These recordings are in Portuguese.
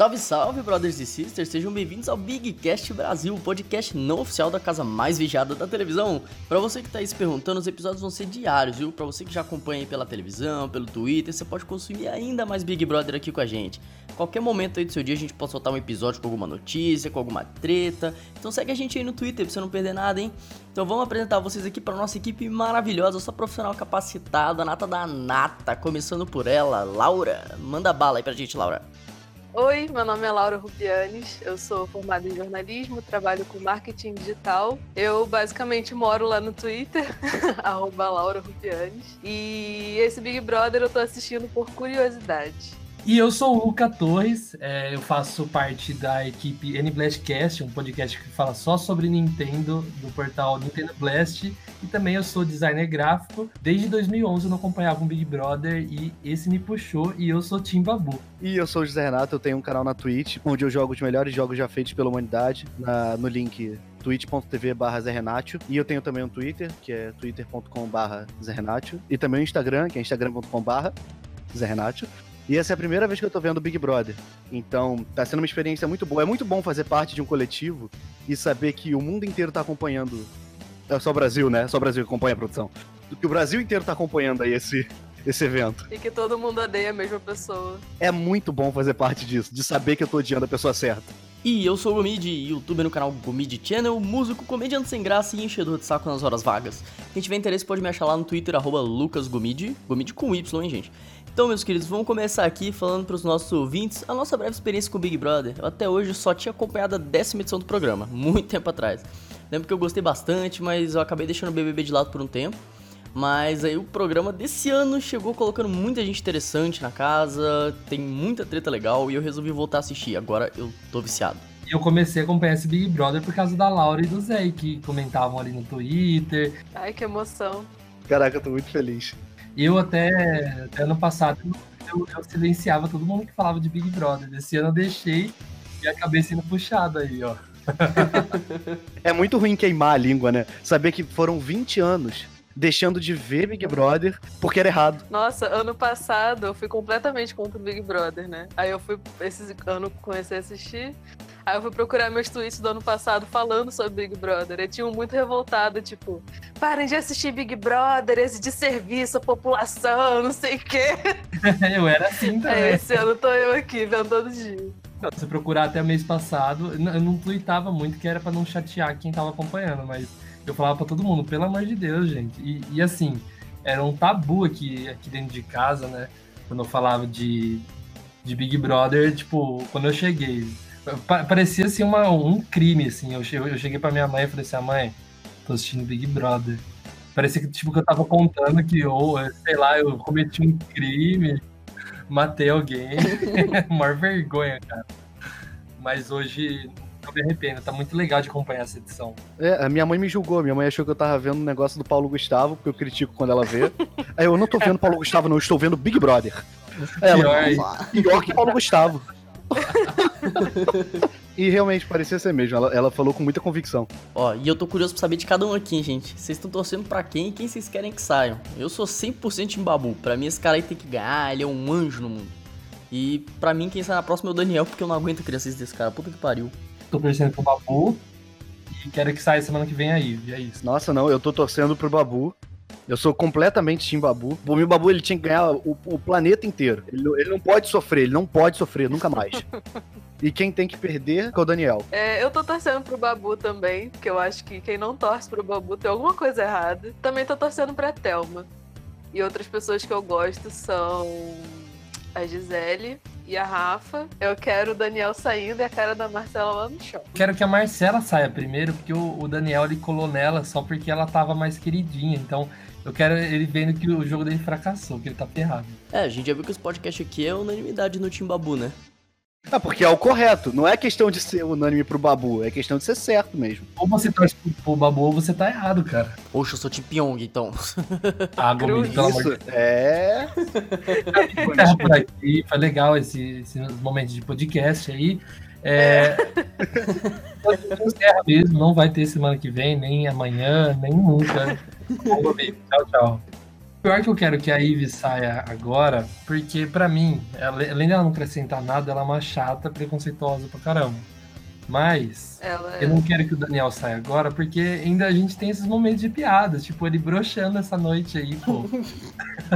Salve, salve, brothers e sisters! Sejam bem-vindos ao Big Cast Brasil, o podcast não oficial da casa mais vigiada da televisão. Para você que tá aí se perguntando, os episódios vão ser diários, viu? Para você que já acompanha aí pela televisão, pelo Twitter, você pode consumir ainda mais Big Brother aqui com a gente. Qualquer momento aí do seu dia a gente pode soltar um episódio com alguma notícia, com alguma treta. Então segue a gente aí no Twitter pra você não perder nada, hein? Então vamos apresentar vocês aqui para nossa equipe maravilhosa, só profissional capacitada, nata da nata, começando por ela, Laura. Manda bala aí pra gente, Laura. Oi, meu nome é Laura Rubianes, eu sou formada em jornalismo, trabalho com marketing digital. Eu basicamente moro lá no Twitter, arroba Laura Rubianes. E esse Big Brother eu tô assistindo por curiosidade. E eu sou o Luca Torres, é, eu faço parte da equipe N-Blastcast, um podcast que fala só sobre Nintendo, do portal Nintendo Blast. E também eu sou designer gráfico. Desde 2011 eu não acompanhava um Big Brother e esse me puxou e eu sou Tim Babu. E eu sou o José Renato, eu tenho um canal na Twitch, onde eu jogo os melhores jogos já feitos pela humanidade, na, no link twitch.tv barra E eu tenho também um Twitter, que é twitter.com barra E também o um Instagram, que é instagram.com barra e essa é a primeira vez que eu tô vendo o Big Brother. Então, tá sendo uma experiência muito boa. É muito bom fazer parte de um coletivo e saber que o mundo inteiro tá acompanhando. É só o Brasil, né? Só o Brasil que acompanha a produção. Que o Brasil inteiro tá acompanhando aí esse, esse evento. E que todo mundo odeia a mesma pessoa. É muito bom fazer parte disso, de saber que eu tô odiando a pessoa certa. E eu sou o Gomid, youtuber no canal Gomid Channel, músico, comediante sem graça e enchedor de saco nas horas vagas. Quem tiver interesse pode me achar lá no Twitter, arroba lucasgomid, Gomid com Y, hein, gente. Então, meus queridos, vamos começar aqui falando para os nossos ouvintes a nossa breve experiência com o Big Brother. Eu até hoje só tinha acompanhado a décima edição do programa, muito tempo atrás. Lembro que eu gostei bastante, mas eu acabei deixando o BBB de lado por um tempo. Mas aí o programa desse ano chegou colocando muita gente interessante na casa, tem muita treta legal e eu resolvi voltar a assistir. Agora eu tô viciado. Eu comecei a acompanhar esse Big Brother por causa da Laura e do Zé, que comentavam ali no Twitter. Ai, que emoção. Caraca, eu tô muito feliz. Eu até, até ano passado eu, eu, silenciava todo mundo que falava de Big Brother. Esse ano eu deixei e acabei sendo puxado aí, ó. é muito ruim queimar a língua, né? Saber que foram 20 anos deixando de ver Big Brother porque era errado. Nossa, ano passado eu fui completamente contra o Big Brother, né? Aí eu fui, esse ano comecei a assistir. Aí eu fui procurar meus tweets do ano passado falando sobre Big Brother. Eu tinha um muito revoltado, tipo, parem de assistir Big Brother, esse de serviço à população, não sei o quê. eu era assim também. É, esse ano tô eu aqui, vendo todo dia. Se procurar até mês passado, eu não tweetava muito, que era para não chatear quem tava acompanhando, mas eu falava para todo mundo, pelo amor de Deus, gente. E, e, assim, era um tabu aqui, aqui dentro de casa, né? Quando eu falava de, de Big Brother, tipo, quando eu cheguei parecia assim uma, um crime, assim. Eu, eu cheguei pra minha mãe e falei assim, ah, mãe, tô assistindo Big Brother. Parecia que, tipo, que eu tava contando que, ou, sei lá, eu cometi um crime, matei alguém. Maior vergonha, cara. Mas hoje não me arrependo, tá muito legal de acompanhar essa edição. É, a minha mãe me julgou, minha mãe achou que eu tava vendo um negócio do Paulo Gustavo, porque eu critico quando ela vê. Aí eu não tô vendo Paulo Gustavo, não, eu estou vendo Big Brother. Ela, pior, pior que Paulo Gustavo e realmente parecia ser mesmo. Ela, ela, falou com muita convicção. Ó, e eu tô curioso pra saber de cada um aqui, gente. Vocês estão torcendo pra quem e quem vocês querem que saiam? Eu sou 100% em babu. Pra mim, esse cara aí tem que ganhar. Ele é um anjo no mundo. E pra mim, quem sai na próxima é o Daniel, porque eu não aguento crianças desse cara. Puta que pariu. Tô torcendo pro Babu. E quero que saia semana que vem aí. E é isso. Nossa, não. Eu tô torcendo pro Babu. Eu sou completamente Team Babu. O meu Babu ele tinha que ganhar o, o planeta inteiro. Ele, ele, não pode sofrer, ele não pode sofrer, nunca mais. e quem tem que perder é o Daniel. É, eu tô torcendo pro Babu também, porque eu acho que quem não torce pro Babu tem alguma coisa errada. Também tô torcendo pra Thelma. E outras pessoas que eu gosto são a Gisele e a Rafa. Eu quero o Daniel saindo e a cara da Marcela lá no show. Quero que a Marcela saia primeiro, porque o, o Daniel ele colou nela só porque ela tava mais queridinha. Então eu quero ele vendo que o jogo dele fracassou, que ele tá ferrado. É, a gente já viu que esse podcast aqui é unanimidade no Team Babu, né? Ah, porque é o correto. Não é questão de ser unânime pro Babu, é questão de ser certo mesmo. Ou você torce pro Babu ou você tá errado, cara. Poxa, eu sou Team Pyong, então. ah, Gomes, pelo amor de Deus. É. por aqui, foi legal esse, esse momento de podcast aí. É. é. mesmo, não vai ter semana que vem, nem amanhã, nem nunca. tchau, tchau. Pior que eu quero que a Ivy saia agora, porque pra mim, ela, além dela não acrescentar nada, ela é uma chata, preconceituosa pra caramba. Mas Ela é... eu não quero que o Daniel saia agora, porque ainda a gente tem esses momentos de piadas, tipo, ele broxando essa noite aí, pô.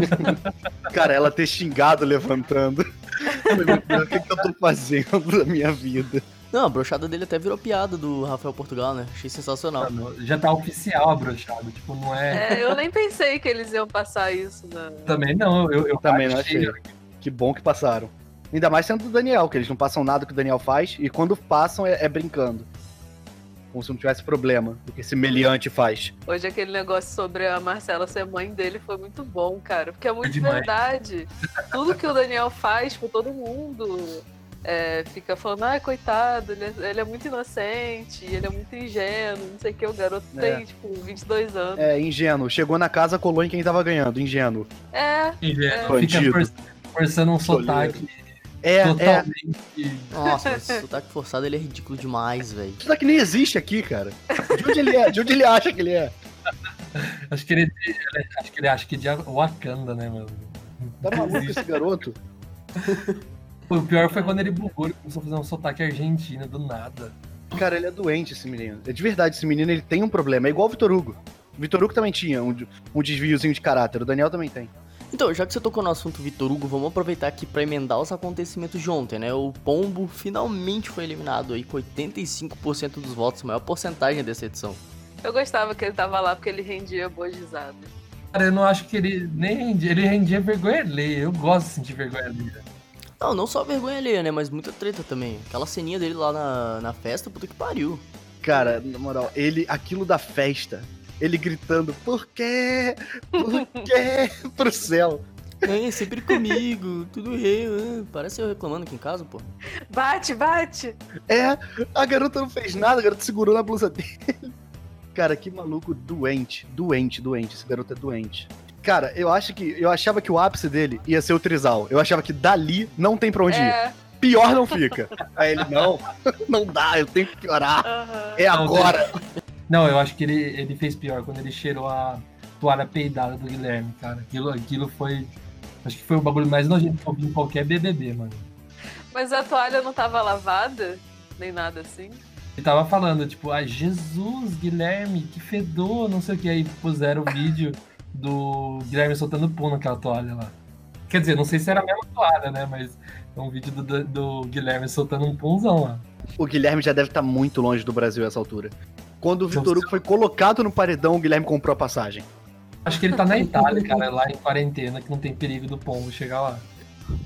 Cara, ela ter xingado levantando. O que, que eu tô fazendo da minha vida? Não, a brochada dele até virou piada do Rafael Portugal, né? Achei sensacional. Já tá oficial a brochada, tipo, não é... É, eu nem pensei que eles iam passar isso. Na... Também não, eu, eu Também não achei. Que bom que passaram. Ainda mais sendo do Daniel, que eles não passam nada que o Daniel faz, e quando passam é, é brincando. Como se não tivesse problema do que esse meliante faz. Hoje aquele negócio sobre a Marcela ser mãe dele foi muito bom, cara. Porque é muito demais. verdade. Tudo que o Daniel faz com todo mundo. é, fica falando, ai, coitado, ele é, ele é muito inocente, ele é muito ingênuo, não sei o que, o garoto É. tem, tipo, 22 anos. É, ingênuo. Chegou na casa, colou em quem tava ganhando. Ingênuo. É, Fica Bandido. for- forçando um sotaque É, é. totalmente... Nossa, mas esse sotaque forçado ele é ridículo demais, velho. Isso daqui nem existe aqui, cara. De onde ele é? De onde ele acha que ele é? Acho que ele, acho que ele acha que de Wakanda, né, mano? Tá maluco esse garoto? O pior foi quando ele bugou, ele começou a fazer um sotaque argentino do nada. Cara, ele é doente, esse menino. É de verdade, esse menino ele tem um problema. É igual o Vitor Hugo. O Vitor Hugo também tinha um, um desviozinho de caráter. O Daniel também tem. Então, já que você tocou no assunto Vitor Hugo, vamos aproveitar aqui pra emendar os acontecimentos de ontem, né? O Pombo finalmente foi eliminado aí com 85% dos votos, maior porcentagem dessa edição. eu gostava que ele tava lá porque ele rendia boas risadas. Cara, eu não acho que ele nem rendia, ele rendia vergonha alheia. Eu gosto de sentir vergonha alheia. Não, não só vergonha alheia, né? Mas muita treta também. Aquela ceninha dele lá na, na festa, puta que pariu. Cara, na moral, ele, aquilo da festa, ele gritando, por quê? Por quê? Pro céu. É, sempre comigo, tudo eu. é. Parece eu reclamando aqui em casa, pô. Bate, bate! É, a garota não fez nada, a garota segurou na blusa dele. Cara, que maluco doente, doente, doente. Esse garoto é doente. Cara, eu acho que. Eu achava que o ápice dele ia ser o Trizal. Eu achava que dali não tem pra onde ir. É, Pior não fica. Aí ele, não, não dá, eu tenho que piorar. aham. É agora. Não, eu acho que ele, ele fez pior quando ele cheirou a toalha peidada do Guilherme, cara. Aquilo, aquilo foi. Acho que foi o bagulho mais nojento que eu vi em qualquer BBB, mano. Mas a toalha não tava lavada? Nem nada assim? Ele tava falando, tipo, ah, Jesus, Guilherme, que fedor, não sei o que. Aí puseram o vídeo do Guilherme soltando pum naquela toalha lá. Quer dizer, não sei se era a mesma toalha, né? Mas é um vídeo do, do Guilherme soltando um punzão lá. O Guilherme já deve estar muito longe do Brasil a essa altura. Quando o Vitor Hugo foi colocado no paredão, o Guilherme comprou a passagem. Acho que ele tá na Itália, cara, lá em quarentena, que não tem perigo do pombo chegar lá.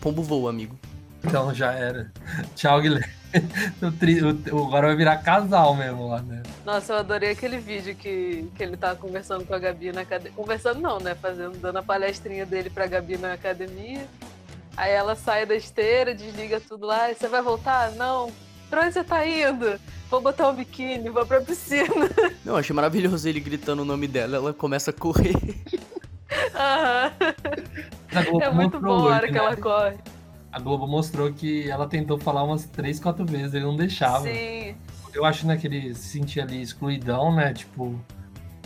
Pombo voa, amigo. Então já era. Tchau, Guilherme. O tri- o- o- agora vai virar casal mesmo lá, né? Nossa, eu adorei aquele vídeo que, que ele tava conversando com a Gabi na academia. Conversando não, né? Fazendo, dando a palestrinha dele pra Gabi na academia. Aí ela sai da esteira, desliga tudo lá. E você vai voltar? Não. Pra onde você tá indo? Vou botar um biquíni, vou pra piscina. Não, achei maravilhoso ele gritando o nome dela, ela começa a correr. Aham. É muito bom a hora que né? ela corre. A Globo mostrou que ela tentou falar umas três, quatro vezes, ele não deixava. Sim. Eu acho, né, que ele se sentia ali excluidão, né? Tipo,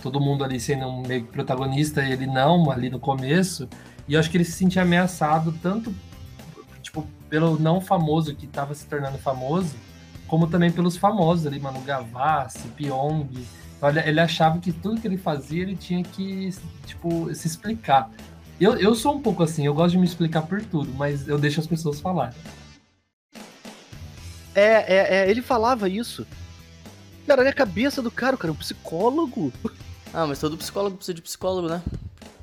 todo mundo ali sendo um meio que protagonista e ele não, ali no começo. E eu acho que ele se sentia ameaçado tanto, tipo, pelo não famoso que tava se tornando famoso, como também pelos famosos ali, Manu Gavassi, Pyong. Então, ele, ele achava que tudo que ele fazia, ele tinha que, tipo, se explicar. Eu, eu sou um pouco assim, eu gosto de me explicar por tudo, mas eu deixo as pessoas falar. É, é, é, ele falava isso. Cara, olha a cabeça do cara, o cara é um psicólogo. Ah, mas todo psicólogo precisa de psicólogo, né?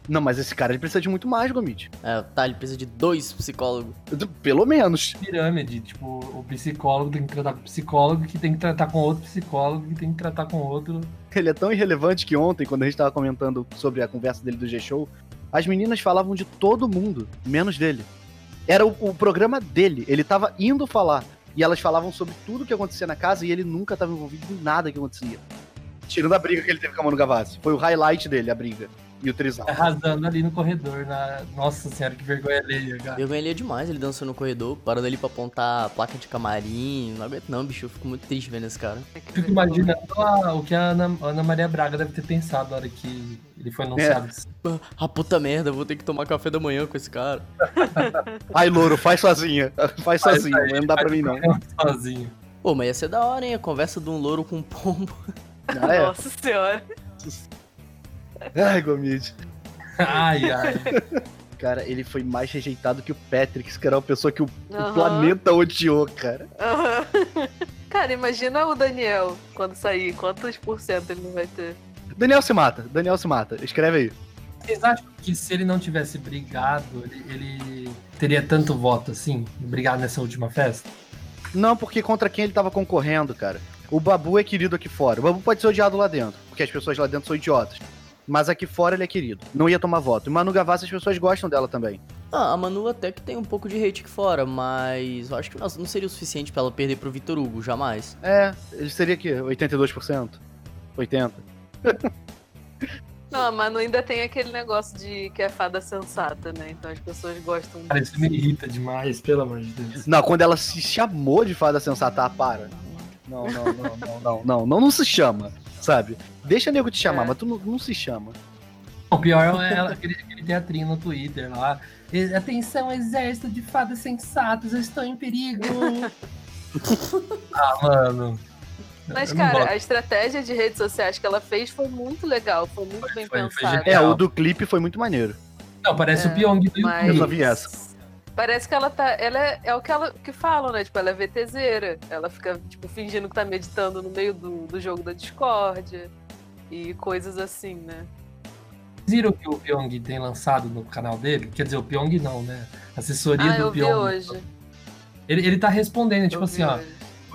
Não, mas esse cara ele precisa de muito mais, Gomit. É, tá, ele precisa de dois psicólogos. Pelo menos. pirâmide, tipo, o psicólogo tem que tratar com o psicólogo, que tem que tratar com outro psicólogo, que tem que tratar com outro. Ele é tão irrelevante que ontem, quando a gente tava comentando sobre a conversa dele do G-Show, as meninas falavam de todo mundo, menos dele. Era o, o programa dele, ele tava indo falar. E elas falavam sobre tudo que acontecia na casa e ele nunca tava envolvido em nada que acontecia. Tirando a briga que ele teve com a Manu Gavassi. Foi o highlight dele, a briga. E o Trisal. Arrasando ali no corredor. Na... Nossa senhora, que vergonha alheia, cara. Vergonha ali é demais, ele dançando no corredor, parando ali pra apontar a placa de camarim. Não aguento não, bicho. Eu fico muito triste vendo esse cara. Fico imaginando a- o que a Ana, Ana Maria Braga deve ter pensado na hora que ele foi anunciado. Ah, puta merda, eu vou ter que tomar café da manhã com esse cara. Ai, louro, faz sozinha. Faz Faz sozinho, aí, não dá pra mim não. Sozinho. Pô, mas ia ser da hora, hein? A conversa de um louro com um pombo. Ah, é. Nossa senhora. Ai, Gomide. Ai, ai. Cara, ele foi mais rejeitado que o Patrick, que era uma pessoa que o, o Aham. planeta odiou, cara. Aham. Cara, imagina o Daniel quando sair. Quantos por cento ele não vai ter? Daniel se mata, Daniel se mata. Escreve aí. Vocês acham que se ele não tivesse brigado, ele, ele teria tanto voto assim? Brigado nessa última festa? Não, porque contra quem ele tava concorrendo, cara. O Babu é querido aqui fora. O Babu pode ser odiado lá dentro, porque as pessoas lá dentro são idiotas. Mas aqui fora ele é querido. Não ia tomar voto. E Manu Gavassi as pessoas gostam dela também. Ah, a Manu até que tem um pouco de hate aqui fora, mas eu acho que não não seria o suficiente pra ela perder pro Vitor Hugo, jamais. É, ele seria aqui, 82%? 80%? Não, mas ainda tem aquele negócio de que é fada sensata, né? Então as pessoas gostam Cara, disso. isso me irrita demais, pelo amor de Deus. Não, quando ela se chamou de fada sensata, ah, para. Não, não, não, não, não, não, não, não se chama, sabe? Deixa nego te chamar, É. mas tu não, não se chama. O pior é ela, aquele, aquele teatrinho no Twitter lá. Atenção, exército de fadas sensatas, eu estou em perigo. ah, mano. Mas, Eu cara, a estratégia de redes sociais que ela fez foi muito legal, foi muito bem foi- foi pensada. É, Legal. o do clipe foi muito maneiro. Não, parece É, o Pyong do Mas... Eu YouTube. só vi essa. Parece que ela tá. Ela é, é o que ela que falam, né? Tipo, ela é VTZera. Ela fica, tipo, fingindo que tá meditando no meio do, do jogo da Discord e coisas assim, né? Vocês viram o que o Pyong tem lançado no canal dele? Quer dizer, o Pyong não, né? Assessoria Ah, do eu vi Pyong. hoje. Ele, ele tá respondendo, Eu tipo assim, ó. hoje.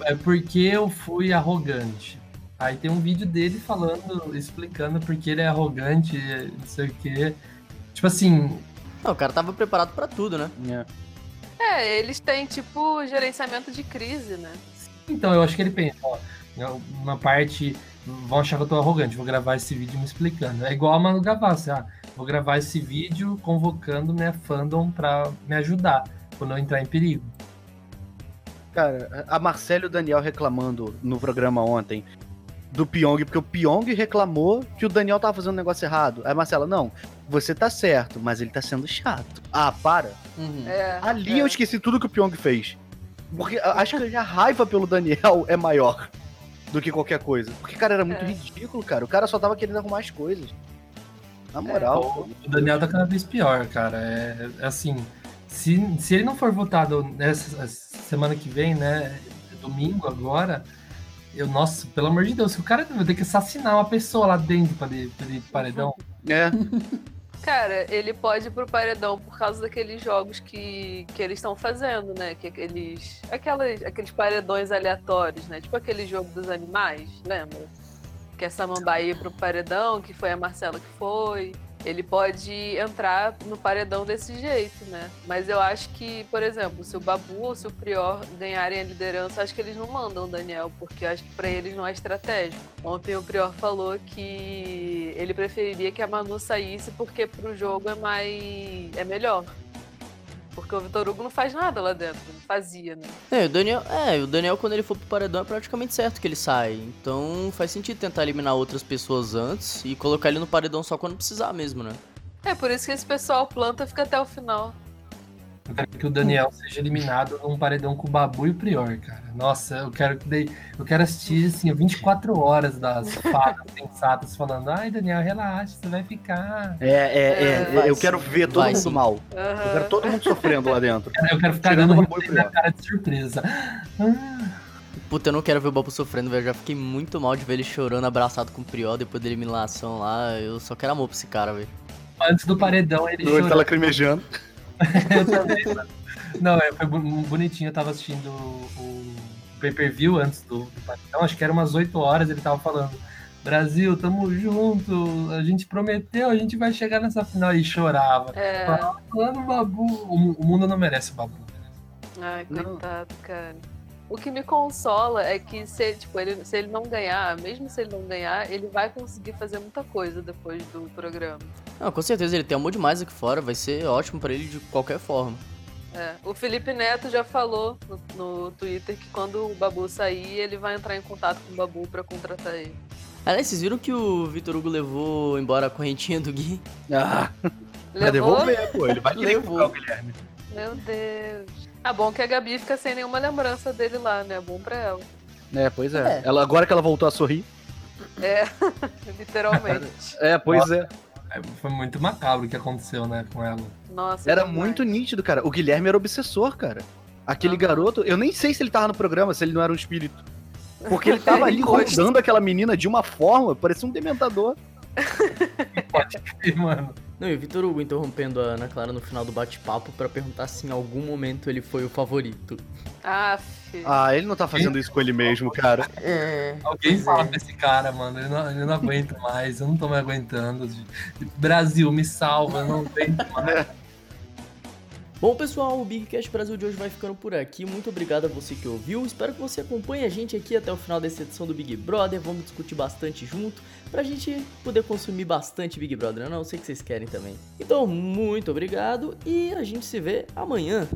É porque eu fui arrogante. Aí tem um vídeo dele falando, explicando porque ele é arrogante, não sei o quê. Tipo assim, Não, o cara tava preparado pra tudo, né? É, eles têm, tipo, gerenciamento de crise, né? então eu acho que ele pensa, ó, uma parte, vão achar que eu tô arrogante, vou gravar esse vídeo me explicando. É igual a Manu Gavassi, ah, vou gravar esse vídeo convocando minha fandom pra me ajudar, quando eu entrar em perigo. Cara, a Marcelo e o Daniel reclamando no programa ontem do Pyong, porque o Pyong reclamou que o Daniel tava fazendo um negócio errado. Aí a Marcela, não, você tá certo, mas ele tá sendo chato. Ah, para. Uhum. É, Ali é. eu esqueci tudo que o Pyong fez. Porque acho que a raiva pelo Daniel é maior do que qualquer coisa. Porque, cara, era muito É. ridículo, cara. O cara só tava querendo arrumar as coisas. Na moral. O Daniel tá cada vez pior, cara. É, é assim, se, se ele não for votado nessa semana que vem, né? Domingo agora, eu, nossa, pelo amor de Deus, se o cara vai ter que assassinar uma pessoa lá dentro pra pra ir pro paredão. É. Cara, ele pode ir pro paredão por causa daqueles jogos que, que eles estão fazendo, né? Que aqueles, aquelas, aqueles paredões aleatórios, né? Tipo aquele jogo dos animais, lembra? Que é Samambaí ia pro paredão, que foi a Marcela que foi. Ele pode entrar no paredão desse jeito, né? Mas eu acho que, por exemplo, se o Babu ou se o Prior ganharem a liderança, acho que eles não mandam o Daniel, porque acho que pra eles não é estratégico. Ontem o Prior falou que ele preferiria que a Manu saísse porque pro jogo é mais. é melhor. Porque o Vitor Hugo não faz nada lá dentro, não fazia, né? É, o Daniel, é, o Daniel quando ele for pro paredão é praticamente certo que ele sai. Então faz sentido tentar eliminar outras pessoas antes e colocar ele no paredão só quando precisar mesmo, né? É por isso que esse pessoal planta fica até o final. Eu quero que o Daniel seja eliminado num paredão com o Babu e o Prior, cara. Nossa, eu quero que dei, eu quero assistir assim 24 horas das fadas sensatas falando, ai Daniel, relaxa, você vai ficar. É, é, é. Vai eu sim. quero ver todo Vai mundo sim. mal. Aham. Eu quero todo mundo sofrendo lá dentro. Eu quero ficar Tirando dando o Babu e o risada na cara de surpresa. Ah, Puta, eu não quero ver o Babu sofrendo, velho. Eu já fiquei muito mal de ver ele chorando abraçado com o Prior depois da eliminação lá. Eu só quero amor pra esse cara, velho. antes do paredão ele Ele tá lacrimejando. Eu também, mano. Não, é, foi bonitinho. Eu tava assistindo o, o pay-per-view antes do, do. Acho que era umas 8 horas. Ele tava falando: Brasil, tamo junto. A gente prometeu, a gente vai chegar nessa final. E chorava. É. Falando, Babu. O, o mundo não merece o Babu. Ai, Não. coitado, cara. O que me consola é que se, tipo, ele, se ele não ganhar, mesmo se ele não ganhar, ele vai conseguir fazer muita coisa depois do programa. Não, com certeza ele tem amor demais aqui fora, vai ser ótimo pra ele de qualquer forma. É, o Felipe Neto já falou no, no Twitter que quando o Babu sair, ele vai entrar em contato com o Babu pra contratar ele. Aliás, vocês viram que o Vitor Hugo levou embora a correntinha do Gui? Ah, Levou? vai devolver, pô. Ele vai Levou. comprar o Guilherme. Meu Deus. Ah, bom que a Gabi fica sem nenhuma lembrança dele lá, né? Bom pra ela. É, pois é. É. Ela, agora que ela voltou a sorrir. É, literalmente. É, pois é. É, Foi muito macabro o que aconteceu, né, com ela. Nossa. Era demais. muito nítido, cara. O Guilherme era obsessor, cara. Aquele garoto, eu nem sei se ele tava no programa, se ele não era um espírito. Porque ele tava ali rodando aquela menina de uma forma, parecia um dementador. Pode crer, mano. Não, e o Vitor Hugo interrompendo a Ana Clara no final do bate-papo pra perguntar se em algum momento ele foi o favorito. Ah, filho. Ah, ele não tá fazendo isso com ele mesmo, cara. É. Alguém fala pra esse cara, mano. Ele não, ele não aguenta mais. Eu não tô mais aguentando. Brasil, me salva. Eu não aguento mais. Bom, pessoal, o Bigcast Brasil de hoje vai ficando por aqui. Muito obrigado a você que ouviu. Espero que você acompanhe a gente aqui até o final dessa edição do Big Brother. Vamos discutir bastante junto pra gente poder consumir bastante Big Brother. né? Não, eu sei que vocês querem também. Então, muito obrigado e a gente se vê amanhã.